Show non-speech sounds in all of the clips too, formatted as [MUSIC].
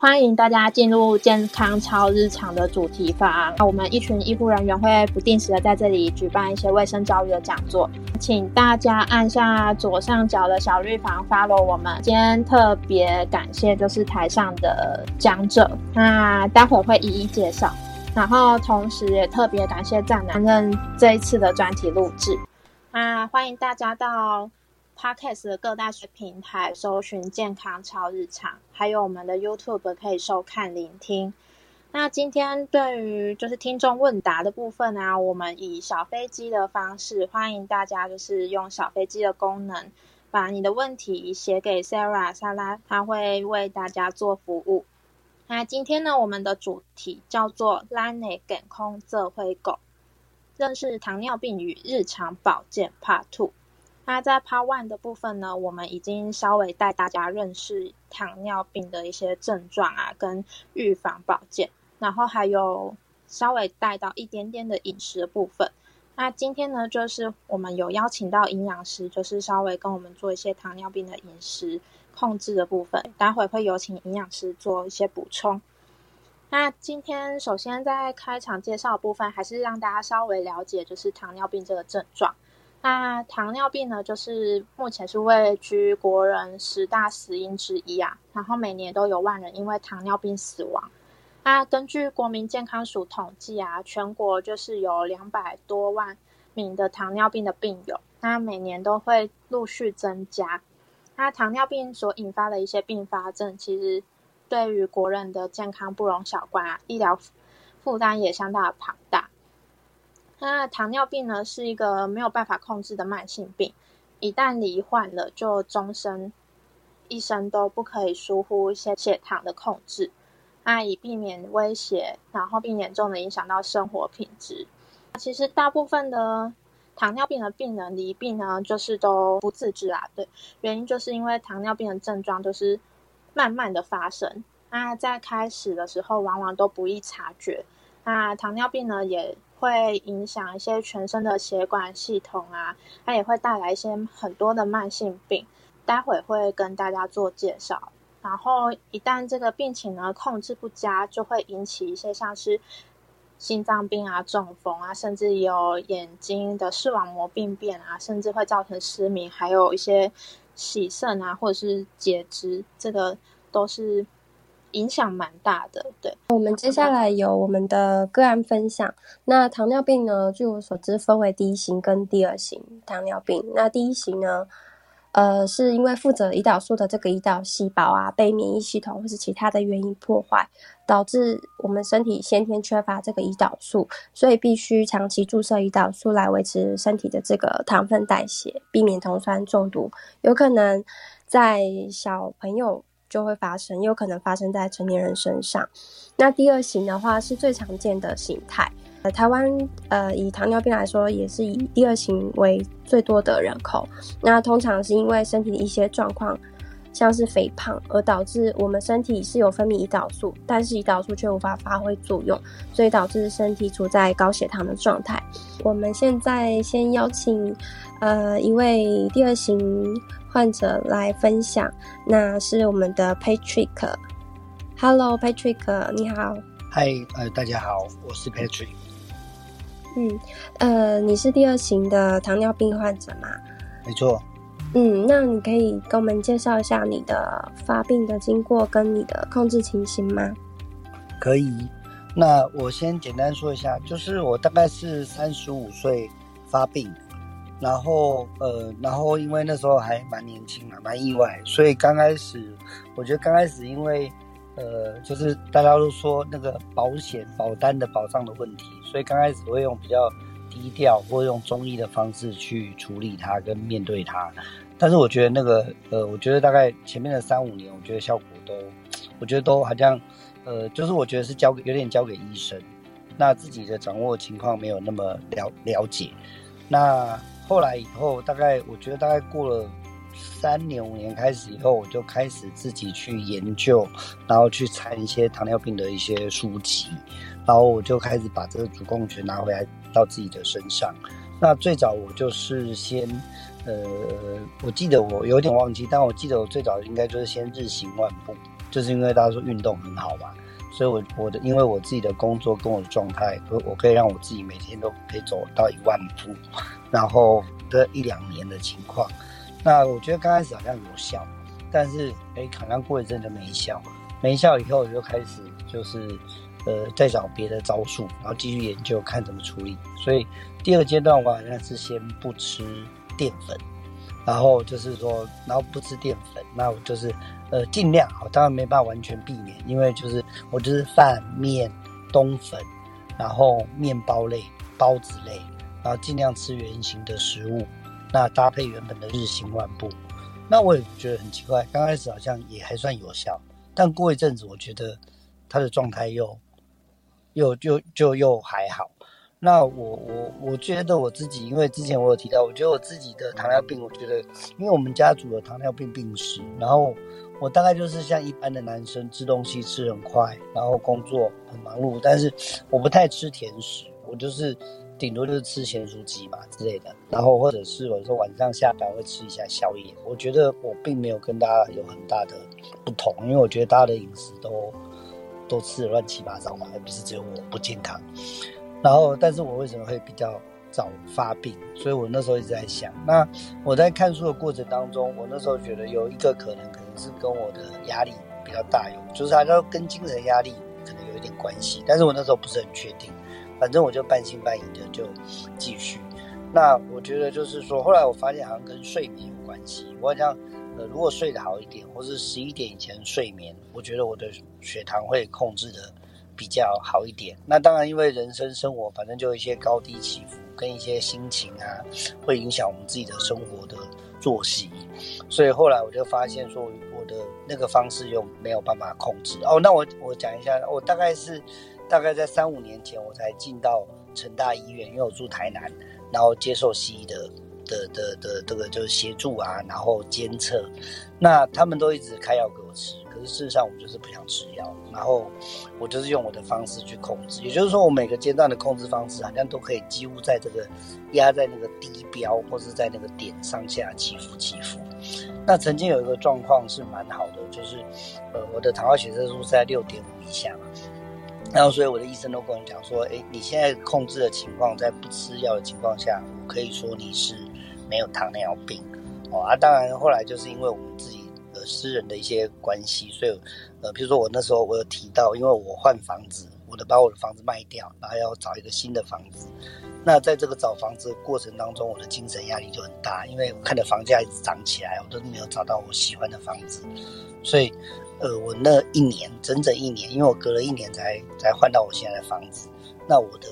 欢迎大家进入健康超日常的主题房。我们一群医护人员会不定时的在这里举办一些卫生教育的讲座，请大家按下左上角的小绿房 follow 我们。今天特别感谢就是台上的讲者，那待会会一一介绍。然后同时也特别感谢站男任这一次的专题录制。那欢迎大家到。Podcast 的各大学平台搜寻“健康超日常”，还有我们的 YouTube 可以收看聆听。那今天对于就是听众问答的部分啊，我们以小飞机的方式，欢迎大家就是用小飞机的功能，把你的问题写给 Sarah 莎拉，她会为大家做服务。那今天呢，我们的主题叫做“拉内梗空这会狗”，认识糖尿病与日常保健 Part Two。那在 Part One 的部分呢，我们已经稍微带大家认识糖尿病的一些症状啊，跟预防保健，然后还有稍微带到一点点的饮食的部分。那今天呢，就是我们有邀请到营养师，就是稍微跟我们做一些糖尿病的饮食控制的部分。待会会有请营养师做一些补充。那今天首先在开场介绍部分，还是让大家稍微了解，就是糖尿病这个症状。那糖尿病呢，就是目前是位居国人十大死因之一啊，然后每年都有万人因为糖尿病死亡。那根据国民健康署统计啊，全国就是有两百多万名的糖尿病的病友，那每年都会陆续增加。那糖尿病所引发的一些并发症，其实对于国人的健康不容小观啊，医疗负担也相当的庞大。那糖尿病呢，是一个没有办法控制的慢性病，一旦罹患了，就终身一生都不可以疏忽一些血糖的控制，那以避免威胁，然后并严重的影响到生活品质。其实大部分的糖尿病的病人罹病呢，就是都不自知啊，对，原因就是因为糖尿病的症状都是慢慢的发生，那在开始的时候往往都不易察觉。那糖尿病呢，也会影响一些全身的血管系统啊，它也会带来一些很多的慢性病，待会会跟大家做介绍。然后一旦这个病情呢控制不佳，就会引起一些像是心脏病啊、中风啊，甚至有眼睛的视网膜病变啊，甚至会造成失明，还有一些洗肾啊，或者是截肢，这个都是。影响蛮大的，对。我们接下来有我们的个案分享。那糖尿病呢？据我所知，分为第一型跟第二型糖尿病。那第一型呢，呃，是因为负责胰岛素的这个胰岛细胞啊，被免疫系统或是其他的原因破坏，导致我们身体先天缺乏这个胰岛素，所以必须长期注射胰岛素来维持身体的这个糖分代谢，避免酮酸中毒。有可能在小朋友。就会发生，有可能发生在成年人身上。那第二型的话是最常见的形态。呃，台湾呃以糖尿病来说，也是以第二型为最多的人口。那通常是因为身体的一些状况，像是肥胖，而导致我们身体是有分泌胰岛素，但是胰岛素却无法发挥作用，所以导致身体处在高血糖的状态。我们现在先邀请呃一位第二型。患者来分享，那是我们的 Patrick。Hello，Patrick，你好。嗨，呃，大家好，我是 Patrick。嗯，呃，你是第二型的糖尿病患者吗？没错。嗯，那你可以跟我们介绍一下你的发病的经过跟你的控制情形吗？可以。那我先简单说一下，就是我大概是三十五岁发病。然后，呃，然后因为那时候还蛮年轻嘛，蛮意外，所以刚开始，我觉得刚开始因为，呃，就是大家都说那个保险保单的保障的问题，所以刚开始会用比较低调或用中医的方式去处理它跟面对它。但是我觉得那个，呃，我觉得大概前面的三五年，我觉得效果都，我觉得都好像，呃，就是我觉得是交给有点交给医生，那自己的掌握情况没有那么了了解，那。后来以后，大概我觉得大概过了三年五年开始以后，我就开始自己去研究，然后去参一些糖尿病的一些书籍，然后我就开始把这个主控权拿回来到自己的身上。那最早我就是先，呃，我记得我有点忘记，但我记得我最早应该就是先日行万步，就是因为大家说运动很好嘛，所以我我的因为我自己的工作跟我的状态，我我可以让我自己每天都可以走到一万步，然后这一两年的情况，那我觉得刚开始好像有效，但是哎，好像过一阵就没效，没效以后我就开始就是呃再找别的招数，然后继续研究看怎么处理。所以第二阶段我好像是先不吃淀粉。然后就是说，然后不吃淀粉，那我就是呃尽量啊，当然没办法完全避免，因为就是我就是饭、面、冬粉，然后面包类、包子类，然后尽量吃圆形的食物，那搭配原本的日行万步。那我也觉得很奇怪，刚开始好像也还算有效，但过一阵子，我觉得他的状态又又就就又还好。那我我我觉得我自己，因为之前我有提到，我觉得我自己的糖尿病，我觉得因为我们家族有糖尿病病史，然后我大概就是像一般的男生，吃东西吃很快，然后工作很忙碌，但是我不太吃甜食，我就是顶多就是吃咸酥鸡嘛之类的，然后或者是有时候晚上下班会吃一下宵夜。我觉得我并没有跟大家有很大的不同，因为我觉得大家的饮食都都吃的乱七八糟嘛，而不是只有我不健康。然后，但是我为什么会比较早发病？所以我那时候一直在想，那我在看书的过程当中，我那时候觉得有一个可能，可能是跟我的压力比较大有，就是好像跟精神压力可能有一点关系。但是我那时候不是很确定，反正我就半信半疑的就继续。那我觉得就是说，后来我发现好像跟睡眠有关系。我好像呃，如果睡得好一点，或是十一点以前睡眠，我觉得我的血糖会控制的。比较好一点，那当然，因为人生生活反正就一些高低起伏，跟一些心情啊，会影响我们自己的生活的作息，所以后来我就发现说，我的那个方式又没有办法控制哦。那我我讲一下，我大概是大概在三五年前我才进到成大医院，因为我住台南，然后接受西医的的的的这个就是协助啊，然后监测，那他们都一直开药给我吃。可是事实上，我就是不想吃药，然后我就是用我的方式去控制。也就是说，我每个阶段的控制方式好像都可以几乎在这个压在那个低标，或是在那个点上下起伏起伏。那曾经有一个状况是蛮好的，就是呃，我的糖化血色素在六点五以下嘛，然后所以我的医生都跟我讲说，哎，你现在控制的情况，在不吃药的情况下，我可以说你是没有糖尿病哦。啊，当然后来就是因为我们自己。私人的一些关系，所以，呃，比如说我那时候我有提到，因为我换房子，我的把我的房子卖掉，然后要找一个新的房子。那在这个找房子的过程当中，我的精神压力就很大，因为我看着房价一直涨起来，我都没有找到我喜欢的房子。所以，呃，我那一年整整一年，因为我隔了一年才才换到我现在的房子，那我的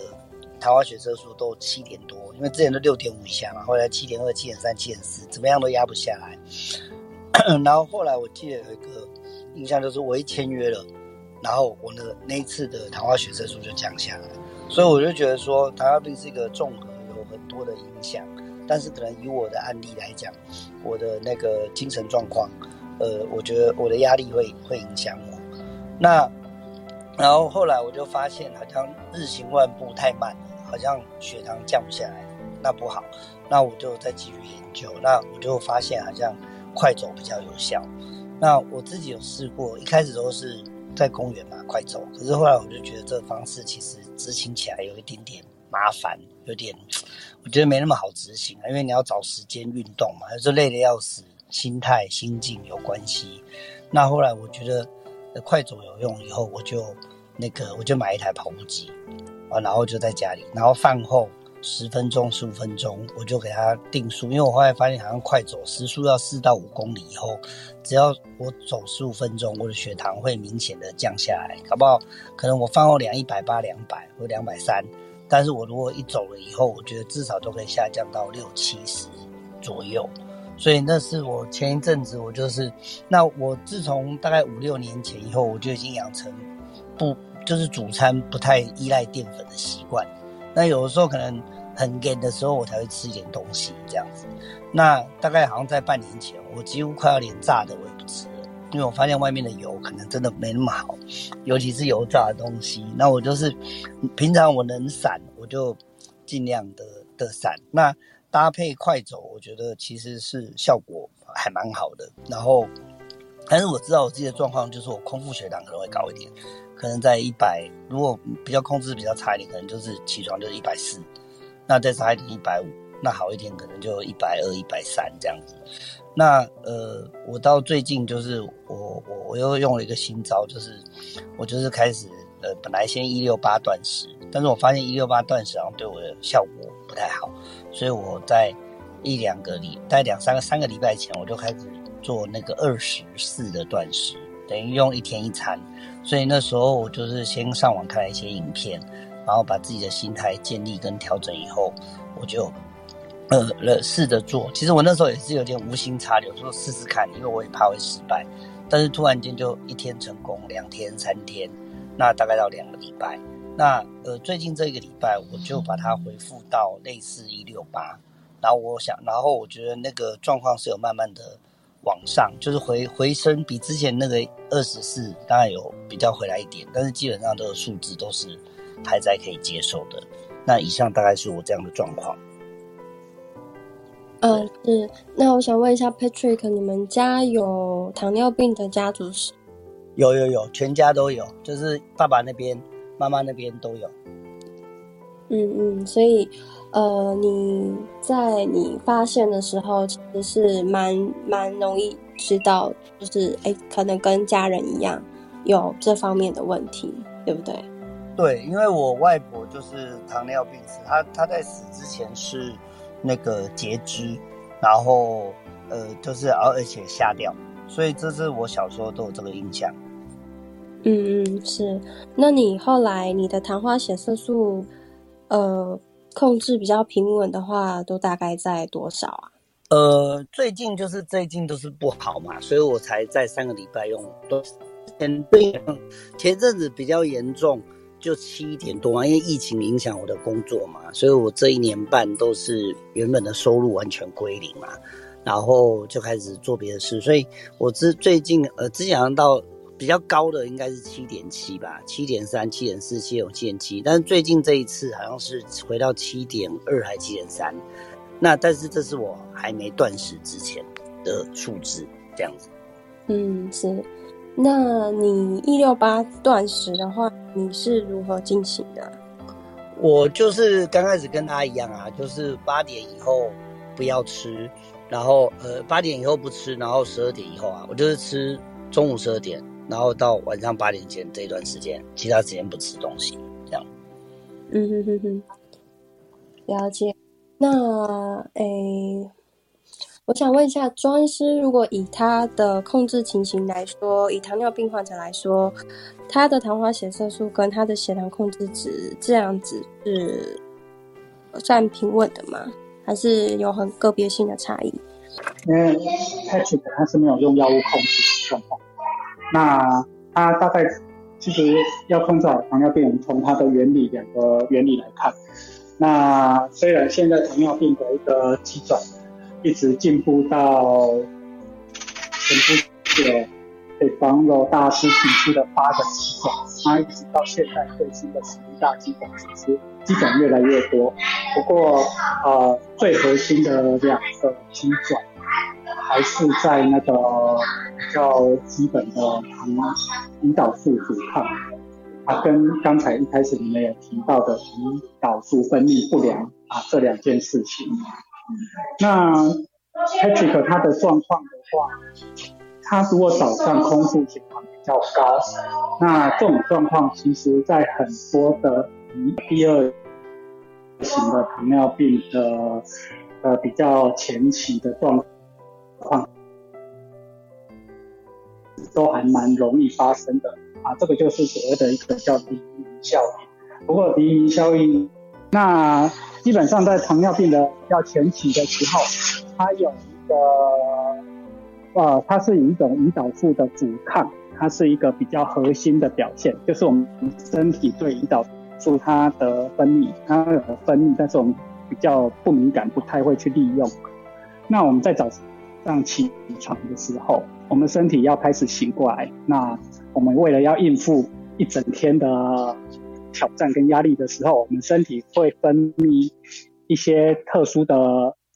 桃花血色素都七点多，因为之前都六点五以下嘛，后来七点二、七点三、七点四，怎么样都压不下来。[CLEARS THROAT] 然后后来我记得有一个印象，就是我一签约了，然后我的那一次的糖化血色素就降下来，所以我就觉得说糖尿病是一个综合有很多的影响，但是可能以我的案例来讲，我的那个精神状况，呃，我觉得我的压力会会影响我。那然后后来我就发现，好像日行万步太慢了，好像血糖降不下来，那不好。那我就再继续研究，那我就发现好像。快走比较有效，那我自己有试过，一开始都是在公园嘛，快走。可是后来我就觉得这个方式其实执行起来有一点点麻烦，有点我觉得没那么好执行啊，因为你要找时间运动嘛，有时候累得要死，心态心境有关系。那后来我觉得快走有用以后，我就那个我就买一台跑步机啊，然后就在家里，然后饭后。十分钟、十五分钟，我就给他定速，因为我后来发现好像快走时速要四到五公里以后，只要我走十五分钟，我的血糖会明显的降下来，好不好？可能我饭后量一百八、两百或两百三，但是我如果一走了以后，我觉得至少都可以下降到六七十左右。所以那是我前一阵子我就是，那我自从大概五六年前以后，我就已经养成不就是主餐不太依赖淀粉的习惯。那有的时候可能。很干的时候，我才会吃一点东西这样子。那大概好像在半年前，我几乎快要连炸的我也不吃了，因为我发现外面的油可能真的没那么好，尤其是油炸的东西。那我就是平常我能散，我就尽量的的散。那搭配快走，我觉得其实是效果还蛮好的。然后但是我知道我自己的状况，就是我空腹血糖可能会高一点，可能在一百，如果比较控制比较差一点，可能就是起床就是一百四，那再差一点一百五，那好一点可能就一百二、一百三这样子。那呃，我到最近就是我我我又用了一个新招，就是我就是开始呃，本来先一六八断食，但是我发现一六八断食好像对我的效果不太好，所以我在一两个礼，在两三个三个礼拜前，我就开始做那个二十四的断食，等于用一天一餐。所以那时候我就是先上网看了一些影片，然后把自己的心态建立跟调整以后，我就。呃，了试着做，其实我那时候也是有点无心插柳，说试试看，因为我也怕会失败。但是突然间就一天成功，两天、三天，那大概到两个礼拜。那呃，最近这一个礼拜，我就把它回复到类似一六八。然后我想，然后我觉得那个状况是有慢慢的往上，就是回回升，比之前那个二十四当然有比较回来一点，但是基本上这个数字都是还在可以接受的。那以上大概是我这样的状况。嗯，是。那我想问一下，Patrick，你们家有糖尿病的家族史？有有有，全家都有，就是爸爸那边、妈妈那边都有。嗯嗯，所以呃，你在你发现的时候，其实是蛮蛮容易知道，就是哎，可能跟家人一样有这方面的问题，对不对？对，因为我外婆就是糖尿病死，她她在死之前是。那个截肢，然后呃，就是而而且下掉，所以这是我小时候都有这个印象。嗯嗯，是。那你后来你的糖化血色素呃控制比较平稳的话，都大概在多少啊？呃，最近就是最近都是不好嘛，所以我才在三个礼拜用多前前阵子比较严重。就七点多嘛，因为疫情影响我的工作嘛，所以我这一年半都是原本的收入完全归零嘛，然后就开始做别的事，所以我之最近呃之前到比较高的应该是七点七吧，七点三、七点四、七点五七点七，但是最近这一次好像是回到七点二还七点三，那但是这是我还没断食之前的数字这样子。嗯，是。那你一六八断食的话，你是如何进行的？我就是刚开始跟他一样啊，就是八点以后不要吃，然后呃八点以后不吃，然后十二点以后啊，我就是吃中午十二点，然后到晚上八点前这一段时间，其他时间不吃东西，这样。嗯哼哼哼，了解。那诶。我想问一下，庄医师，如果以他的控制情形来说，以糖尿病患者来说，他的糖化血色素跟他的血糖控制值这样子是算平稳的吗？还是有很个别性的差异？因为 Patrick 他是没有用药物控制状况，那他大概其实要控制好糖尿病，从它的原理两个原理来看，那虽然现在糖尿病的一个基转。一直进步到前不久北方的大师提出的八个基种，它一直到现在最新的十一大基种，其实基种越来越多。不过呃，最核心的两个基种还是在那个比较基本的糖胰岛素阻抗，它跟刚才一开始你们有提到的胰岛素分泌不良啊这两件事情。那 Patrick 他的状况的话，他如果早上空腹血糖比较高，那这种状况其实在很多的第二型的糖尿病的呃比较前期的状况，都还蛮容易发生的啊。这个就是所谓的一个叫低音效应。不过低音效应，那基本上在糖尿病的要前期的时候，它有一个，呃，它是以一种胰岛素的阻抗，它是一个比较核心的表现，就是我们身体对胰岛素它的分泌，它有分泌，但是我们比较不敏感，不太会去利用。那我们在早上起床的时候，我们身体要开始醒过来，那我们为了要应付一整天的。挑战跟压力的时候，我们身体会分泌一些特殊的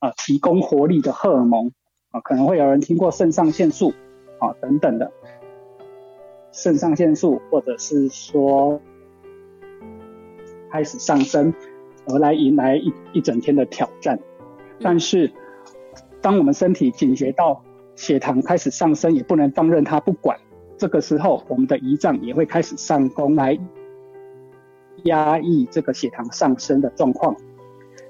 呃提供活力的荷尔蒙啊，可能会有人听过肾上腺素啊等等的肾上腺素，或者是说开始上升，而来迎来一一整天的挑战。但是，当我们身体警觉到血糖开始上升，也不能放任它不管。这个时候，我们的胰脏也会开始上攻来压抑这个血糖上升的状况。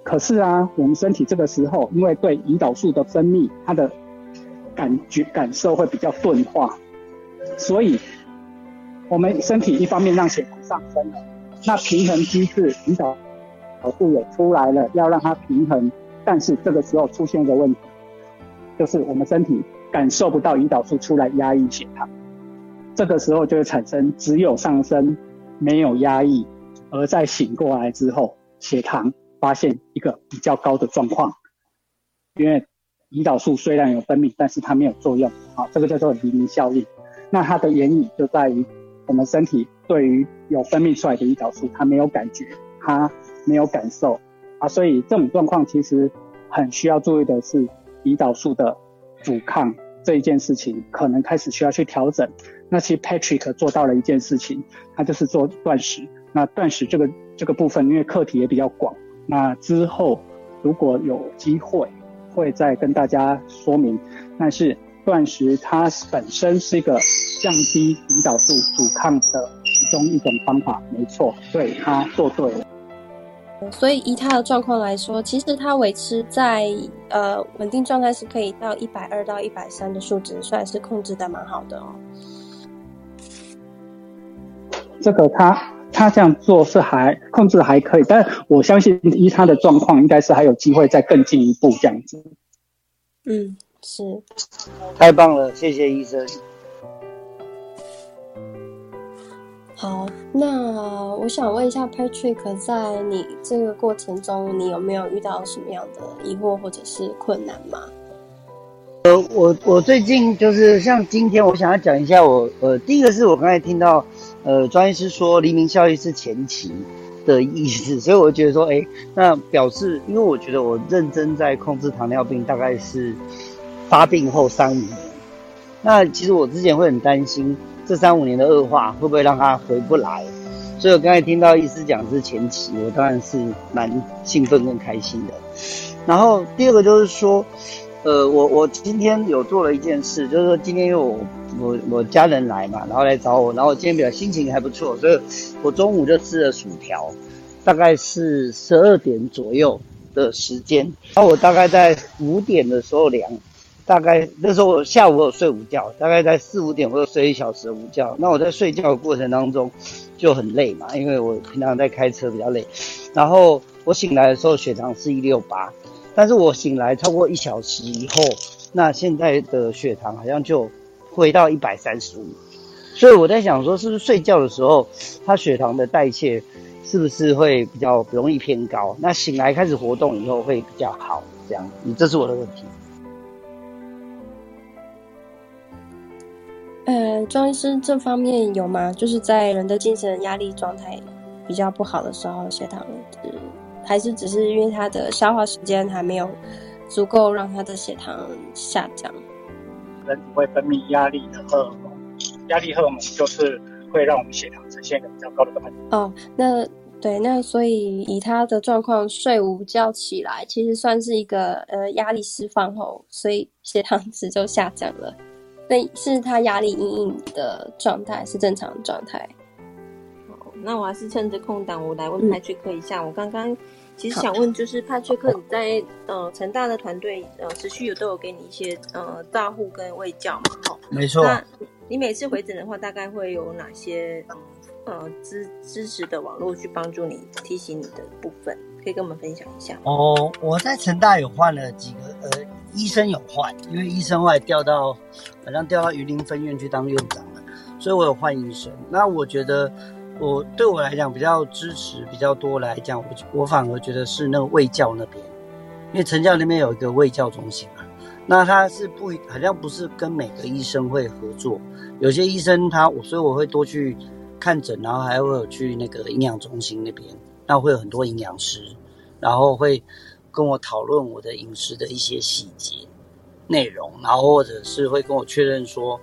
可是啊，我们身体这个时候，因为对胰岛素的分泌，它的感觉感受会比较钝化，所以我们身体一方面让血糖上升了，那平衡机制胰岛素也出来了，要让它平衡。但是这个时候出现一个问题，就是我们身体感受不到胰岛素出来压抑血糖，这个时候就会产生只有上升没有压抑，而在醒过来之后，血糖。发现一个比较高的状况，因为胰岛素虽然有分泌，但是它没有作用，啊，这个叫做黎明效应。那它的原理就在于我们身体对于有分泌出来的胰岛素，它没有感觉，它没有感受，啊，所以这种状况其实很需要注意的是胰岛素的阻抗这一件事情，可能开始需要去调整。那其实 Patrick 做到了一件事情，他就是做断食。那断食这个这个部分，因为课题也比较广。那之后，如果有机会，会再跟大家说明。但是断食它本身是一个降低胰岛素阻抗的其中一种方法，没错，对，他做对了。所以以他的状况来说，其实他维持在呃稳定状态是可以到一百二到一百三的数值，算是控制的蛮好的哦。这个他。他这样做是还控制还可以，但我相信依他的状况，应该是还有机会再更进一步这样子。嗯，是，太棒了，谢谢医生。好，那我想问一下 Patrick，在你这个过程中，你有没有遇到什么样的疑惑或者是困难吗？呃，我我最近就是像今天，我想要讲一下我呃，第一个是我刚才听到。呃，专业师说黎明效益是前期的意思，[LAUGHS] 所以我觉得说，哎，那表示，因为我觉得我认真在控制糖尿病，大概是发病后三五年。那其实我之前会很担心，这三五年的恶化会不会让它回不来？所以我刚才听到医师讲是前期，我当然是蛮兴奋跟开心的。然后第二个就是说。呃，我我今天有做了一件事，就是说今天因为我我我家人来嘛，然后来找我，然后今天比较心情还不错，所以我中午就吃了薯条，大概是十二点左右的时间，然后我大概在五点的时候量，大概那时候我下午有睡午觉，大概在四五点我有睡一小时的午觉，那我在睡觉的过程当中就很累嘛，因为我平常在开车比较累，然后我醒来的时候血糖是一六八。但是我醒来超过一小时以后，那现在的血糖好像就回到一百三十五，所以我在想说，是不是睡觉的时候，他血糖的代谢是不是会比较容易偏高？那醒来开始活动以后会比较好，这样，这是我的问题。呃，庄医师这方面有吗？就是在人的精神压力状态比较不好的时候，血糖是。还是只是因为他的消化时间还没有足够，让他的血糖下降。人体会分泌压力的荷尔蒙，压力荷尔蒙就是会让我们血糖呈现一个比较高的状态。哦，那对，那所以以他的状况睡午觉起来，其实算是一个呃压力释放后，所以血糖 [LAUGHS] 值就下降了。那是他压力阴影的状态，是正常状态。那我还是趁着空档，我来问派去克一下。我刚刚其实想问，就是帕崔克，你在呃成大的团队呃持续有都有给你一些呃照护跟卫教嘛？哈，没错。那你每次回诊的话，大概会有哪些呃支支持的网络去帮助你提醒你的部分？可以跟我们分享一下。哦，我在成大有换了几个呃医生有换，因为医生后来调到好像调到榆林分院去当院长了，所以我有换医生。那我觉得。我对我来讲比较支持比较多来讲，我我反而觉得是那个卫教那边，因为成教那边有一个卫教中心嘛，那他是不好像不是跟每个医生会合作，有些医生他我所以我会多去看诊，然后还会有去那个营养中心那边，那会有很多营养师，然后会跟我讨论我的饮食的一些细节，内容，然后或者是会跟我确认说，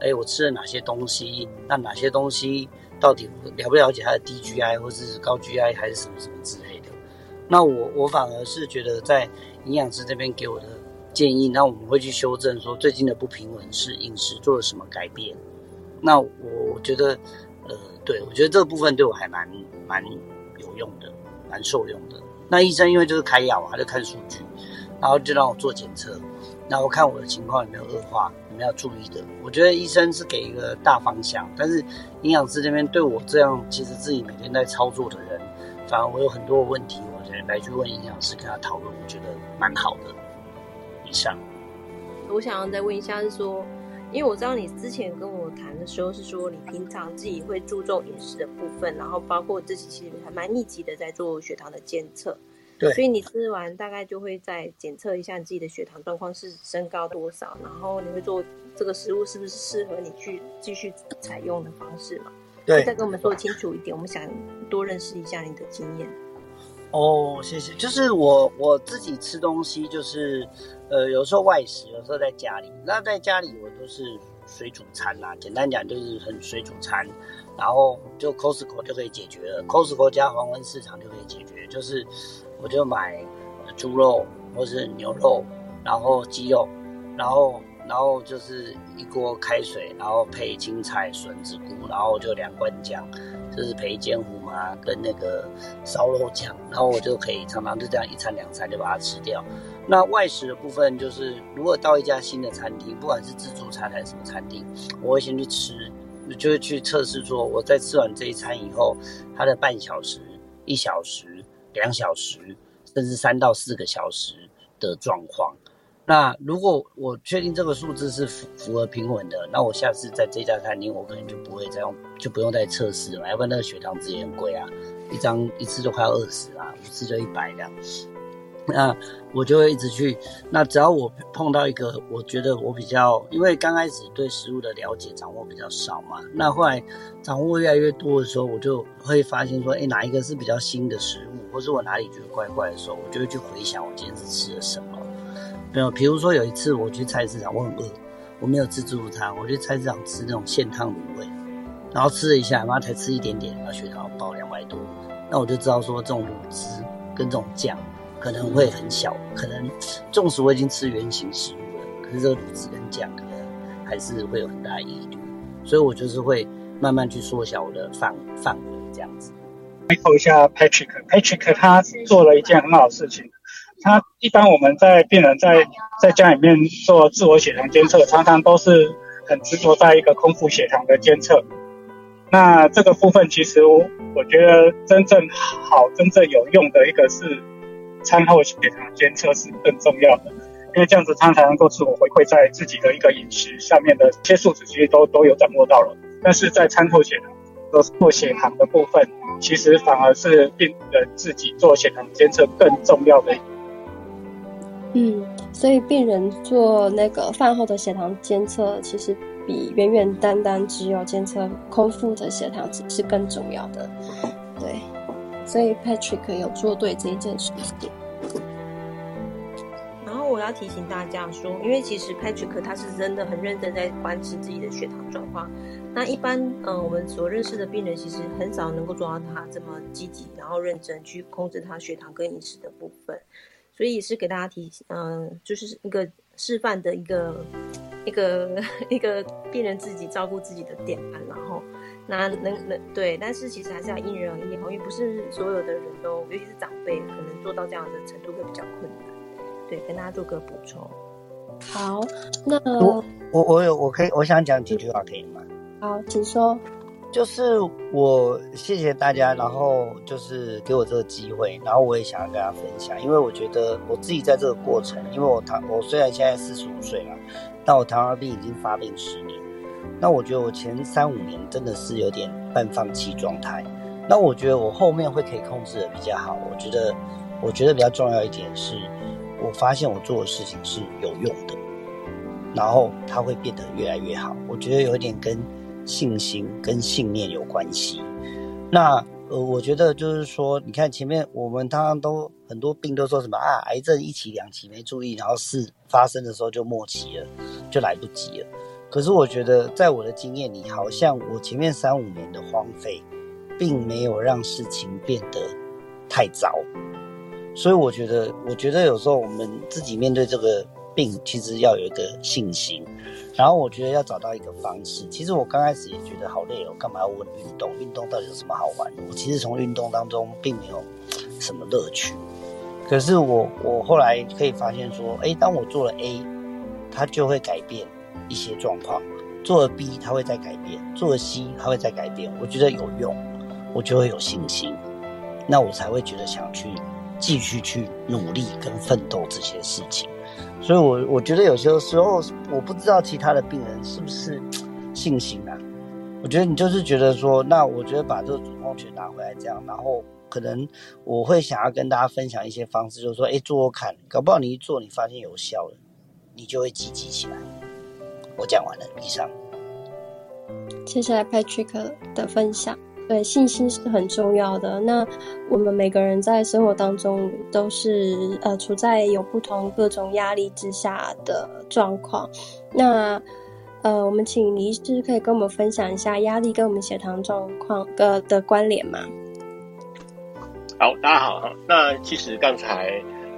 哎，我吃了哪些东西，那哪些东西到底了不了解他的低 GI 或是高 GI 还是什么什么之类的。那我我反而是觉得在营养师这边给我的建议，那我们会去修正说最近的不平衡是饮食做了什么改变。那我我觉得，呃，对我觉得这个部分对我还蛮蛮有用的，蛮受用的。那医生因为就是开药啊，就看数据，然后就让我做检测，然后看我的情况有没有恶化，有没有要注意的。我觉得医生是给一个大方向，但是营养师这边对我这样其实自己每天在操作的人，反而我有很多问题，我觉得来去问营养师跟他讨论，我觉得蛮好的。以上，我想要再问一下是说。因为我知道你之前跟我谈的时候是说，你平常自己会注重饮食的部分，然后包括自己其实还蛮密集的在做血糖的监测。对。所以你吃完大概就会再检测一下你自己的血糖状况是升高多少，然后你会做这个食物是不是适合你去继续采用的方式嘛？对。再跟我们说清楚一点，我们想多认识一下你的经验。哦，谢谢。就是我我自己吃东西就是。呃，有时候外食，有时候在家里。那在家里我都是水煮餐啦，简单讲就是很水煮餐，然后就 Costco 就可以解决了。Costco 加黄昏市场就可以解决，就是我就买猪肉或是牛肉，然后鸡肉，然后然后就是一锅开水，然后配青菜、笋子、菇，然后就两罐酱，就是配煎糊麻跟那个烧肉酱，然后我就可以常常就这样一餐两餐就把它吃掉。那外食的部分就是，如果到一家新的餐厅，不管是自助餐还是什么餐厅，我会先去吃，就会去测试说，我在吃完这一餐以后，它的半小时、一小时、两小时，甚至三到四个小时的状况。那如果我确定这个数字是符符合平稳的，那我下次在这家餐厅，我可能就不会再用，就不用再测试了，要不然那个血糖值也很贵啊，一张一次就快要二十啊，五次就一百这样。那我就会一直去。那只要我碰到一个，我觉得我比较，因为刚开始对食物的了解掌握比较少嘛。那后来掌握越来越多的时候，我就会发现说，哎，哪一个是比较新的食物，或是我哪里觉得怪怪的时候，我就会去回想我今天是吃了什么。没有，比如说有一次我去菜市场，我很饿，我没有吃自助餐，我去菜市场吃那种现烫卤味，然后吃了一下，妈才吃一点点，然后血糖报两百多，那我就知道说这种卤汁跟这种酱。可能会很小，可能纵使我已经吃原形食物了，可是这个卤汁跟酱可能还是会有很大疑虑，所以我就是会慢慢去缩小我的范范围这样子。echo 一下 Patrick，Patrick 他做了一件很好的事情。他一般我们在病人在在家里面做自我血糖监测，常常都是很执着在一个空腹血糖的监测。那这个部分其实我我觉得真正好、真正有用的一个是。餐后血糖监测是更重要的，因为这样子他才能够自我回馈在自己的一个饮食下面的一些数值，其实都都有掌握到了。但是在餐后血糖做血糖的部分，其实反而是病人自己做血糖监测更重要的。嗯，所以病人做那个饭后的血糖监测，其实比远远单单只有监测空腹的血糖值是更重要的。对。所以 Patrick 有做对这一件事情。然后我要提醒大家说，因为其实 Patrick 他是真的很认真在关心自己的血糖状况。那一般嗯，我们所认识的病人其实很少能够做到他这么积极，然后认真去控制他血糖跟饮食的部分。所以也是给大家提，嗯，就是一个示范的一个一个 [LAUGHS] 一个病人自己照顾自己的典范，然后。那能能对，但是其实还是要因人而异，因为不是所有的人都，尤其是长辈，可能做到这样的程度会比较困难。对，跟大家做个补充。好，那我我我有我可以我想讲几句话可以吗？好，请说。就是我谢谢大家，然后就是给我这个机会，然后我也想要跟大家分享，因为我觉得我自己在这个过程，因为我糖我虽然现在四十五岁了，但我糖尿病已经发病十年。那我觉得我前三五年真的是有点半放弃状态。那我觉得我后面会可以控制的比较好。我觉得，我觉得比较重要一点是，我发现我做的事情是有用的，然后它会变得越来越好。我觉得有一点跟信心跟信念有关系。那呃，我觉得就是说，你看前面我们常常都很多病都说什么啊，癌症一期两期没注意，然后事发生的时候就末期了，就来不及了。可是我觉得，在我的经验里，好像我前面三五年的荒废，并没有让事情变得太糟。所以我觉得，我觉得有时候我们自己面对这个病，其实要有一个信心。然后我觉得要找到一个方式。其实我刚开始也觉得好累哦，干嘛要问运动？运动到底有什么好玩？我其实从运动当中并没有什么乐趣。可是我我后来可以发现说，哎，当我做了 A，它就会改变一些状况；做了 B，它会再改变；做了 C，它会再改变。我觉得有用，我就会有信心，那我才会觉得想去继续去努力跟奋斗这些事情。所以，我我觉得有些时候，我不知道其他的病人是不是 [TSK] 信心啊。我觉得你就是觉得说，那我觉得把这个主动权拿回来，这样，然后可能我会想要跟大家分享一些方式，就是说，哎，做做看，搞不好你一做，你发现有效了，你就会积极起来。我讲完了，以上。接下来 Patrick 的分享。对，信心是很重要的。那我们每个人在生活当中都是呃处在有不同各种压力之下的状况。那呃，我们请李医师可以跟我们分享一下压力跟我们血糖状况的的关联吗？好，大家好哈。那其实刚才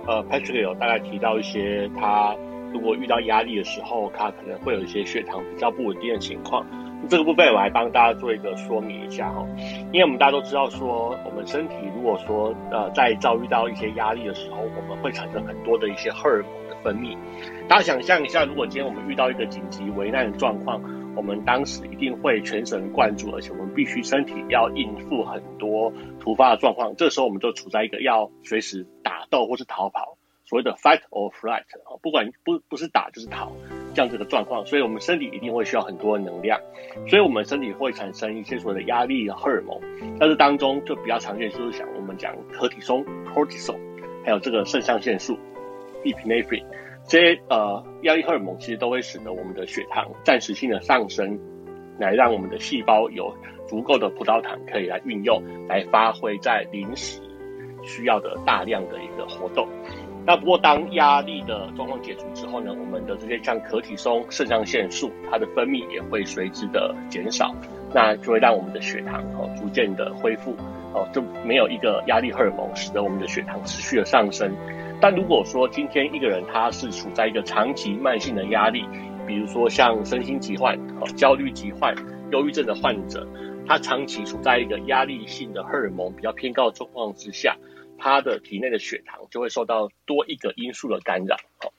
呃 Patrick 有大概提到一些，他如果遇到压力的时候，他可能会有一些血糖比较不稳定的情况。这个部分我来帮大家做一个说明一下哈，因为我们大家都知道说，我们身体如果说呃在遭遇到一些压力的时候，我们会产生很多的一些荷尔蒙的分泌。大家想象一下，如果今天我们遇到一个紧急危难的状况，我们当时一定会全神贯注，而且我们必须身体要应付很多突发的状况。这时候我们就处在一个要随时打斗或是逃跑。所谓的 fight or flight 啊，不管不不是打就是逃这样子的状况，所以我们身体一定会需要很多的能量，所以我们身体会产生一些所谓的压力荷尔蒙，但是当中就比较常见就是讲我们讲可体松 cortisol，还有这个肾上腺素 epinephrine，这些呃压力荷尔蒙其实都会使得我们的血糖暂时性的上升，来让我们的细胞有足够的葡萄糖可以来运用，来发挥在临时需要的大量的一个活动。那不过，当压力的状况解除之后呢，我们的这些像可体松、肾上腺素，它的分泌也会随之的减少，那就会让我们的血糖哦逐渐的恢复哦，就没有一个压力荷尔蒙使得我们的血糖持续的上升。但如果说今天一个人他是处在一个长期慢性的压力，比如说像身心疾患、哦焦虑疾患、忧郁症的患者，他长期处在一个压力性的荷尔蒙比较偏高的状况之下。他的体内的血糖就会受到多一个因素的干扰，哦，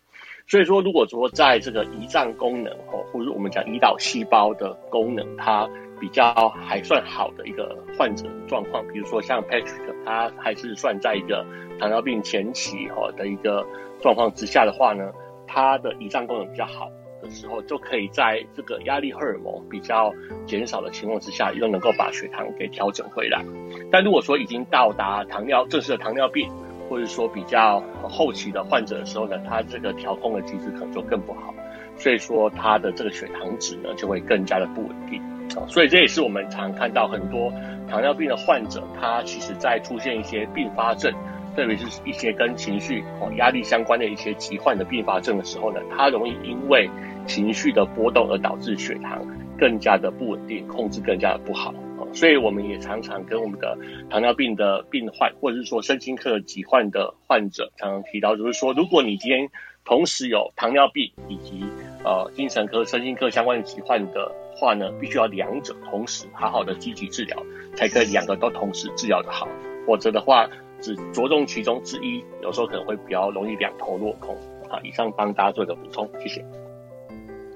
所以说如果说在这个胰脏功能，哦，或者我们讲胰岛细胞的功能，它比较还算好的一个患者状况，比如说像 Patrick，他还是算在一个糖尿病前期，哦的一个状况之下的话呢，他的胰脏功能比较好。的时候，就可以在这个压力荷尔蒙比较减少的情况之下，又能够把血糖给调整回来。但如果说已经到达糖尿正式的糖尿病，或者说比较后期的患者的时候呢，他这个调控的机制可能就更不好，所以说他的这个血糖值呢就会更加的不稳定。所以这也是我们常看到很多糖尿病的患者，他其实在出现一些并发症。特别是一些跟情绪、哦压力相关的一些疾患的并发症的时候呢，它容易因为情绪的波动而导致血糖更加的不稳定，控制更加的不好。所以我们也常常跟我们的糖尿病的病患，或者是说身心科疾患的患者，常常提到，就是说，如果你今天同时有糖尿病以及呃精神科、身心科相关的疾患的话呢，必须要两者同时好好的积极治疗，才可以两个都同时治疗的好，否则的话。只着重其中之一，有时候可能会比较容易两头落空。好，以上帮大家做一个补充，谢谢。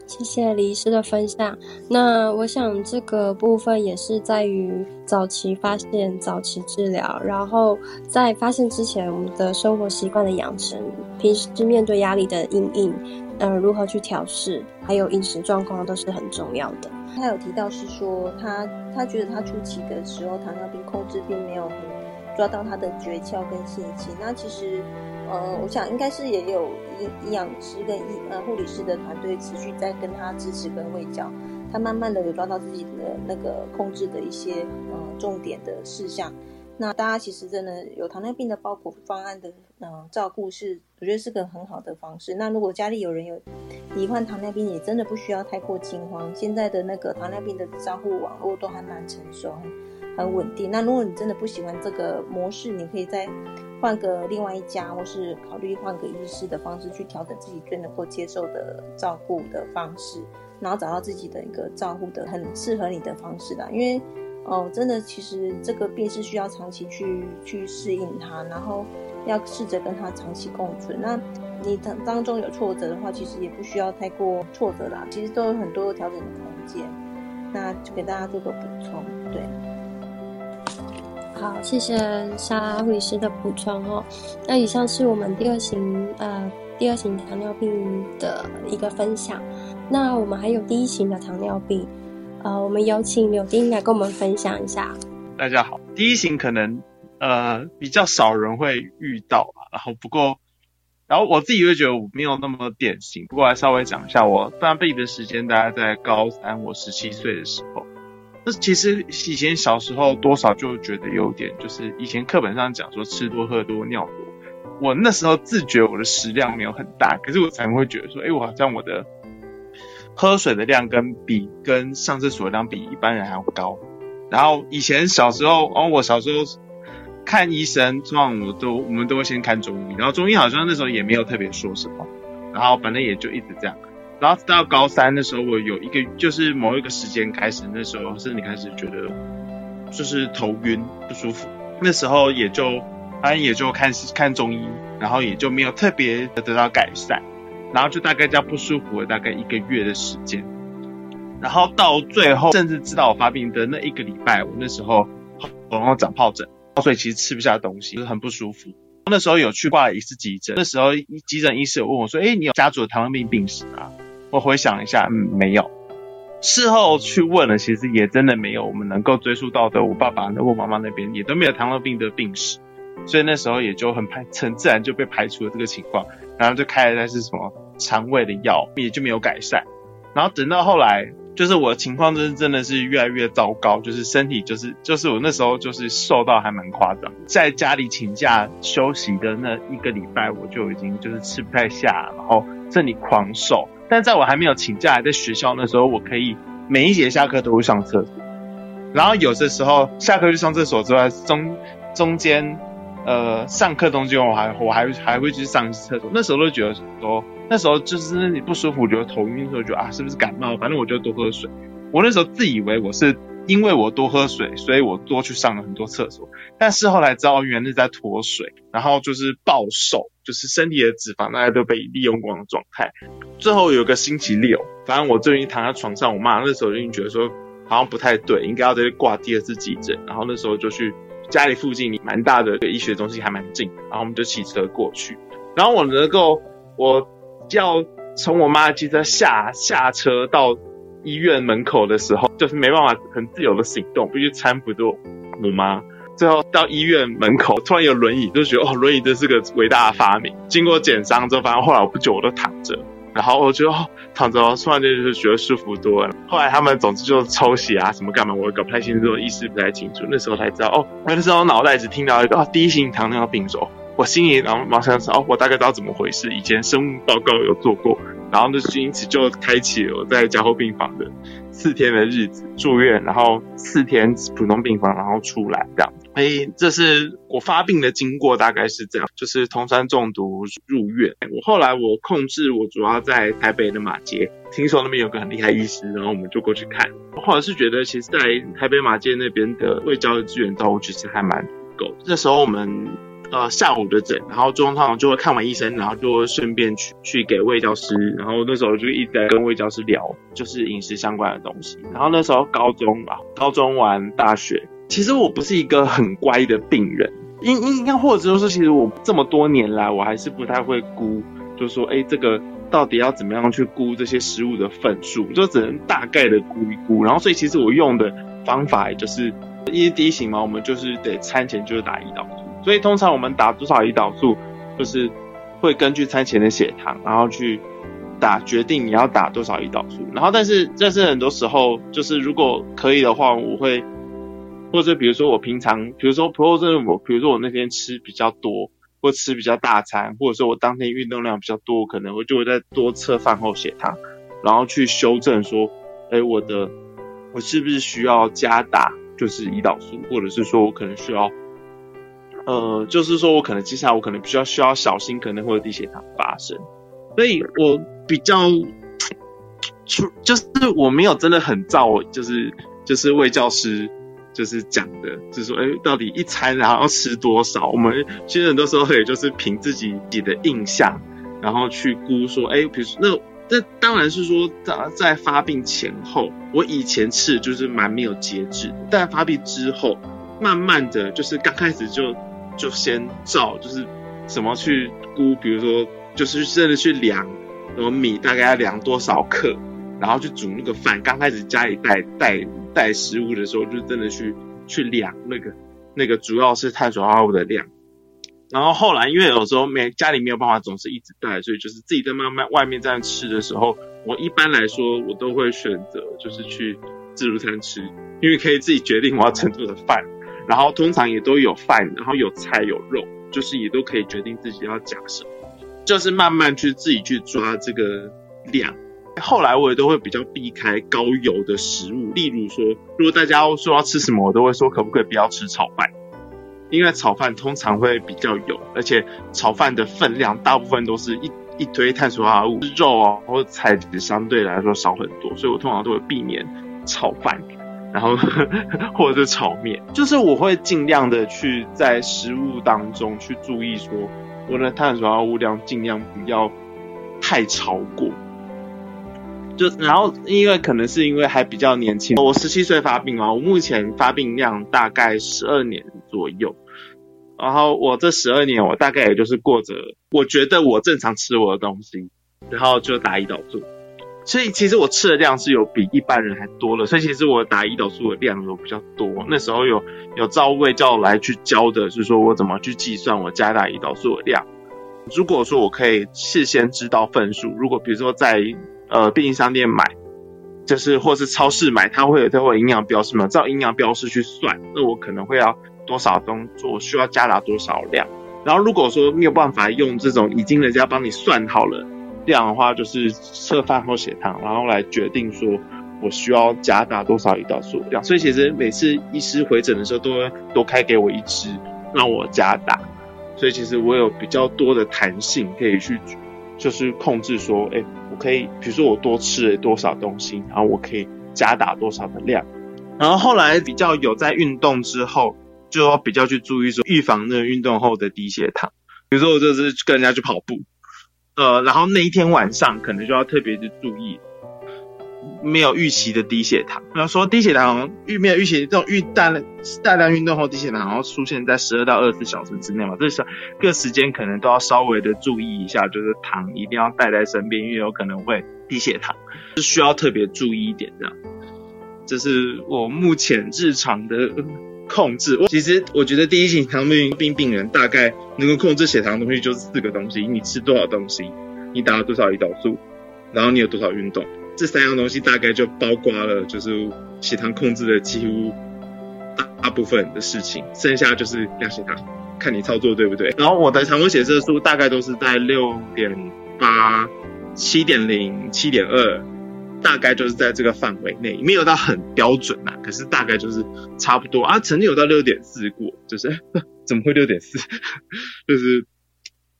谢谢李医师的分享。那我想这个部分也是在于早期发现、早期治疗，然后在发现之前，我们的生活习惯的养成，平时面对压力的应应，呃，如何去调试，还有饮食状况都是很重要的。他有提到是说，他他觉得他初期的时候，糖尿病控制并没有很。抓到他的诀窍跟信心，那其实，呃，我想应该是也有营营养师跟医呃护理师的团队持续在跟他支持跟喂教，他慢慢的有抓到自己的那个控制的一些呃重点的事项。那大家其实真的有糖尿病的包裹方案的呃照顾是，我觉得是个很好的方式。那如果家里有人有罹患糖尿病，也真的不需要太过惊慌。现在的那个糖尿病的照护网络都还蛮成熟，很稳定。那如果你真的不喜欢这个模式，你可以再换个另外一家，或是考虑换个医师的方式去调整自己最能够接受的照顾的方式，然后找到自己的一个照顾的很适合你的方式啦。因为哦，真的，其实这个病是需要长期去去适应它，然后要试着跟它长期共存。那你当当中有挫折的话，其实也不需要太过挫折啦，其实都有很多调整的空间。那就给大家做个补充，对。好，谢谢沙护理师的补充哦。那以上是我们第二型呃第二型糖尿病的一个分享。那我们还有第一型的糖尿病。呃，我们有请柳丁来跟我们分享一下。大家好，第一型可能呃比较少人会遇到吧，然后不过，然后我自己会觉得我没有那么典型，不过来稍微讲一下我发病的时间，大概在高三，我十七岁的时候。那其实以前小时候多少就觉得有点，就是以前课本上讲说吃多喝多尿多，我那时候自觉我的食量没有很大，可是我才会觉得说，哎，我好像我的。喝水的量跟比跟上厕所的量比一般人还要高，然后以前小时候，哦，我小时候看医生，通常我都我们都会先看中医，然后中医好像那时候也没有特别说什么，然后反正也就一直这样，然后到高三的时候，我有一个就是某一个时间开始，那时候身体开始觉得就是头晕不舒服，那时候也就反正也就看看中医，然后也就没有特别的得到改善。然后就大概叫不舒服了大概一个月的时间，然后到最后甚至知道我发病的那一个礼拜，我那时候喉咙长疱疹，所以其实吃不下东西，就是很不舒服。那时候有去挂了一次急诊，那时候急诊医师有问我说：“哎，你有家族的糖尿病病史啊？”我回想一下，嗯，没有。事后去问了，其实也真的没有。我们能够追溯到的，我爸爸、我妈妈那边也都没有糖尿病的病史，所以那时候也就很排，很自然就被排除了这个情况。然后就开了那是什么？肠胃的药也就没有改善，然后等到后来，就是我的情况真真的是越来越糟糕，就是身体就是就是我那时候就是瘦到还蛮夸张，在家里请假休息的那一个礼拜，我就已经就是吃不太下，然后身体狂瘦。但在我还没有请假还，在学校那时候，我可以每一节下课都会上厕所，然后有的时候下课去上厕所之外，中中间呃上课中间我还我还还会去上厕所，那时候都觉得说。那时候就是你不舒服，觉得头晕的时候，觉得啊是不是感冒？反正我就多喝水。我那时候自以为我是因为我多喝水，所以我多去上了很多厕所。但是后来知道原来是在脱水，然后就是暴瘦，就是身体的脂肪大家都被利用光的状态。最后有个星期六，反正我最近躺在床上，我妈那时候就已经觉得说好像不太对，应该要再去挂第二次急诊。然后那时候就去家里附近蛮大的医学中心，还蛮近，然后我们就骑车过去。然后我能够我。要从我妈的汽车下下车到医院门口的时候，就是没办法很自由的行动，必须搀扶着我妈。最后到医院门口，突然有轮椅，就觉得哦，轮椅真是个伟大的发明。经过减伤之后，反正后来我不久我都躺着，然后我就躺着，突然间就是觉得舒服多了。后来他们总之就抽血啊什么干嘛，我搞不太清楚，意识不太清楚。那时候才知道哦，那时候脑袋只听到一个哦，第一型糖尿病说。我心里然后马上说哦，我大概知道怎么回事，以前生物报告有做过，然后那就因此就开启了我在加护病房的四天的日子，住院，然后四天普通病房，然后出来这样。哎，这是我发病的经过，大概是这样，就是通山中毒入院。我后来我控制，我主要在台北的马街，听说那边有个很厉害医师，然后我们就过去看。或者是觉得其实，在台北马街那边的卫教的资源照顾其实还蛮够。那时候我们。呃，下午的诊，然后中常就会看完医生，然后就会顺便去去给魏教师，然后那时候就一直在跟魏教师聊，就是饮食相关的东西。然后那时候高中吧，高中完大学，其实我不是一个很乖的病人，应 [LAUGHS] 应该或者说是，其实我这么多年来，我还是不太会估，就说，哎，这个到底要怎么样去估这些食物的份数，就只能大概的估一估。然后所以其实我用的方法就是，因为第一型嘛，我们就是得餐前就是打胰岛素。所以通常我们打多少胰岛素，就是会根据餐前的血糖，然后去打决定你要打多少胰岛素。然后，但是但是很多时候就是如果可以的话，我会或者比如说我平常，比如说，比如说我，比如说我那天吃比较多，或吃比较大餐，或者说我当天运动量比较多，可能我就会再多测饭后血糖，然后去修正说，哎，我的我是不是需要加打就是胰岛素，或者是说我可能需要。呃，就是说我可能接下来我可能比较需要小心，可能会有低血糖发生，所以我比较出 [TSK] 就是我没有真的很照，就是就是魏教师就是讲的，就是说，哎，到底一餐然后要吃多少？我们其实很多时候也就是凭自己己的印象，然后去估说，哎，比如说那这当然是说在在发病前后，我以前吃就是蛮没有节制，但发病之后，慢慢的就是刚开始就。就先照，就是怎么去估，比如说，就是真的去量，什么米大概要量多少克，然后去煮那个饭。刚开始家里带带带食物的时候，就真的去去量那个那个主要是碳水化合物的量。然后后来因为有时候没家里没有办法总是一直带，所以就是自己在慢慢外面这样吃的时候，我一般来说我都会选择就是去自助餐吃，因为可以自己决定我要盛多的饭。然后通常也都有饭，然后有菜有肉，就是也都可以决定自己要加什么，就是慢慢去自己去抓这个量。后来我也都会比较避开高油的食物，例如说，如果大家说要吃什么，我都会说可不可以不要吃炒饭，因为炒饭通常会比较油，而且炒饭的分量大部分都是一一堆碳水化合物，肉啊或菜质相对来说少很多，所以我通常都会避免炒饭。然后 [LAUGHS] 或者是炒面，就是我会尽量的去在食物当中去注意说，我的碳水化合物量尽量不要太超过。就然后因为可能是因为还比较年轻，我十七岁发病嘛，我目前发病量大概十二年左右。然后我这十二年，我大概也就是过着我觉得我正常吃我的东西，然后就打胰岛素。所以其实我吃的量是有比一般人还多了，所以其实我打胰岛素的量有比较多。那时候有有赵卫教来去教的，就是说我怎么去计算我加大胰岛素的量。如果说我可以事先知道份数，如果比如说在呃便利商店买，就是或是超市买，它会有它会营养标示嘛，照营养标示去算，那我可能会要多少东做需要加大多少量。然后如果说没有办法用这种已经人家帮你算好了。量的话就是测饭后血糖，然后来决定说我需要加大多少胰岛素量。所以其实每次医师回诊的时候都会多开给我一支，让我加大。所以其实我有比较多的弹性可以去，就是控制说，哎，我可以，比如说我多吃了多少东西，然后我可以加大多少的量。然后后来比较有在运动之后，就要比较去注意说预防那个运动后的低血糖。比如说我这次跟人家去跑步。呃，然后那一天晚上可能就要特别的注意，没有预期的低血糖。要说低血糖预没有预期这种预大大量运动后低血糖，然后出现在十二到二十四小时之内嘛，这是各时间可能都要稍微的注意一下，就是糖一定要带在身边，因为有可能会低血糖，是需要特别注意一点这样。这是我目前日常的。控制我，其实我觉得第一型糖尿病病人大概能够控制血糖的东西就是四个东西：你吃多少东西，你打了多少胰岛素，然后你有多少运动。这三样东西大概就包括了就是血糖控制的几乎大大部分的事情，剩下就是量血糖，看你操作对不对。然后我的常规血色素大概都是在六点八、七点零、七点二。大概就是在这个范围内，没有到很标准呐，可是大概就是差不多啊。曾经有到六点四过，就是 [LAUGHS] 怎么会六点四？[LAUGHS] 就是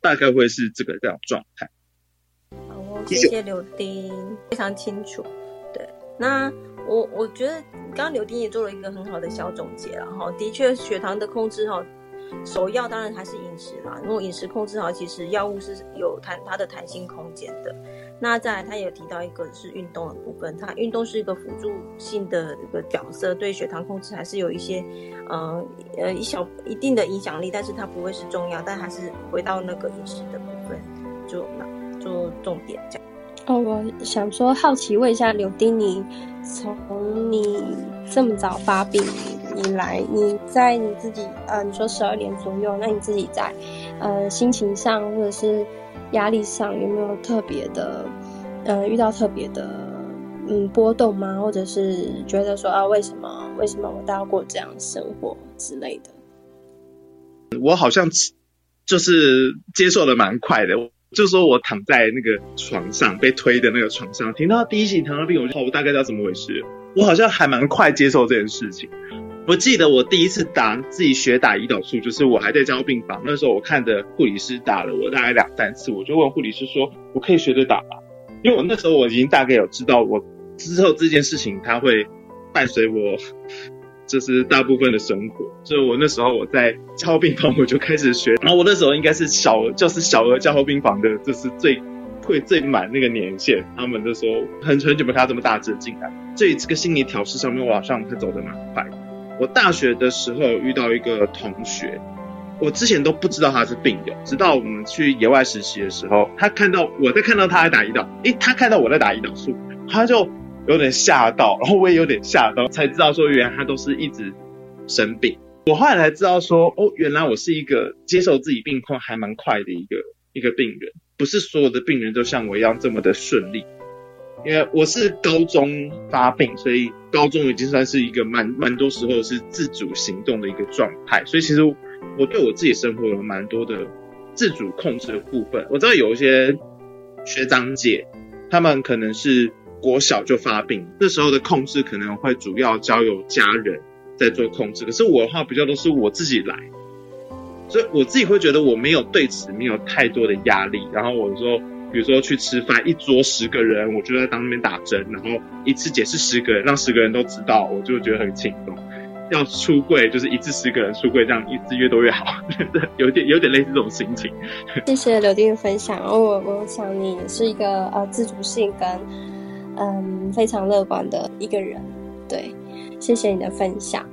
大概会是这个这样状态。好，谢谢柳丁，非常清楚。对，那我我觉得刚刚柳丁也做了一个很好的小总结了哈。的确，血糖的控制哈，首要当然还是饮食啦。如果饮食控制好，其实药物是有弹它的弹性空间的。那再来，他有提到一个是运动的部分，它运动是一个辅助性的一个角色，对血糖控制还是有一些，呃呃一小一定的影响力，但是它不会是重要，但还是回到那个饮食的部分，就那做重点这样。哦，我想说好奇问一下柳丁，你从你这么早发病以来，你在你自己呃你说十二年左右，那你自己在呃心情上或者是。压力上有没有特别的嗯遇到特别的嗯波动吗？或者是觉得说啊为什么为什么我都要过这样生活之类的？我好像就是接受的蛮快的，就说我躺在那个床上被推的那个床上，听到第一型糖尿病，我就我大概知道怎么回事。我好像还蛮快接受这件事情。我记得我第一次打自己学打胰岛素，就是我还在加护病房，那时候我看的护理师打了我大概两三次，我就问护理师说：“我可以学着打吗？”因为我那时候我已经大概有知道我之后这件事情它会伴随我，就是大部分的生活。所以我那时候我在加护病房我就开始学，然后我那时候应该是小就是小额加护病房的，就是最会最满那个年限，他们就说很很久没看到这么大只进来，所以这个心理调试上面我好像会走得蛮快。我大学的时候遇到一个同学，我之前都不知道他是病友，直到我们去野外实习的时候，他看到我在看到他在打胰岛，诶，他看到我在打胰岛素，他就有点吓到，然后我也有点吓到，才知道说原来他都是一直生病。我后来才知道说，哦，原来我是一个接受自己病况还蛮快的一个一个病人，不是所有的病人都像我一样这么的顺利。因为我是高中发病，所以高中已经算是一个蛮蛮多时候是自主行动的一个状态，所以其实我对我自己生活有蛮多的自主控制的部分。我知道有一些学长姐，他们可能是国小就发病，那时候的控制可能会主要交由家人在做控制，可是我的话比较都是我自己来，所以我自己会觉得我没有对此没有太多的压力，然后我说。比如说去吃饭，一桌十个人，我就在当那边打针，然后一次解释十个人，让十个人都知道，我就觉得很轻松。要出柜就是一次十个人出柜，这样一次越多越好，[LAUGHS] 有点有点类似这种心情。谢谢刘丁的分享，我我想你是一个呃自主性跟嗯非常乐观的一个人，对，谢谢你的分享。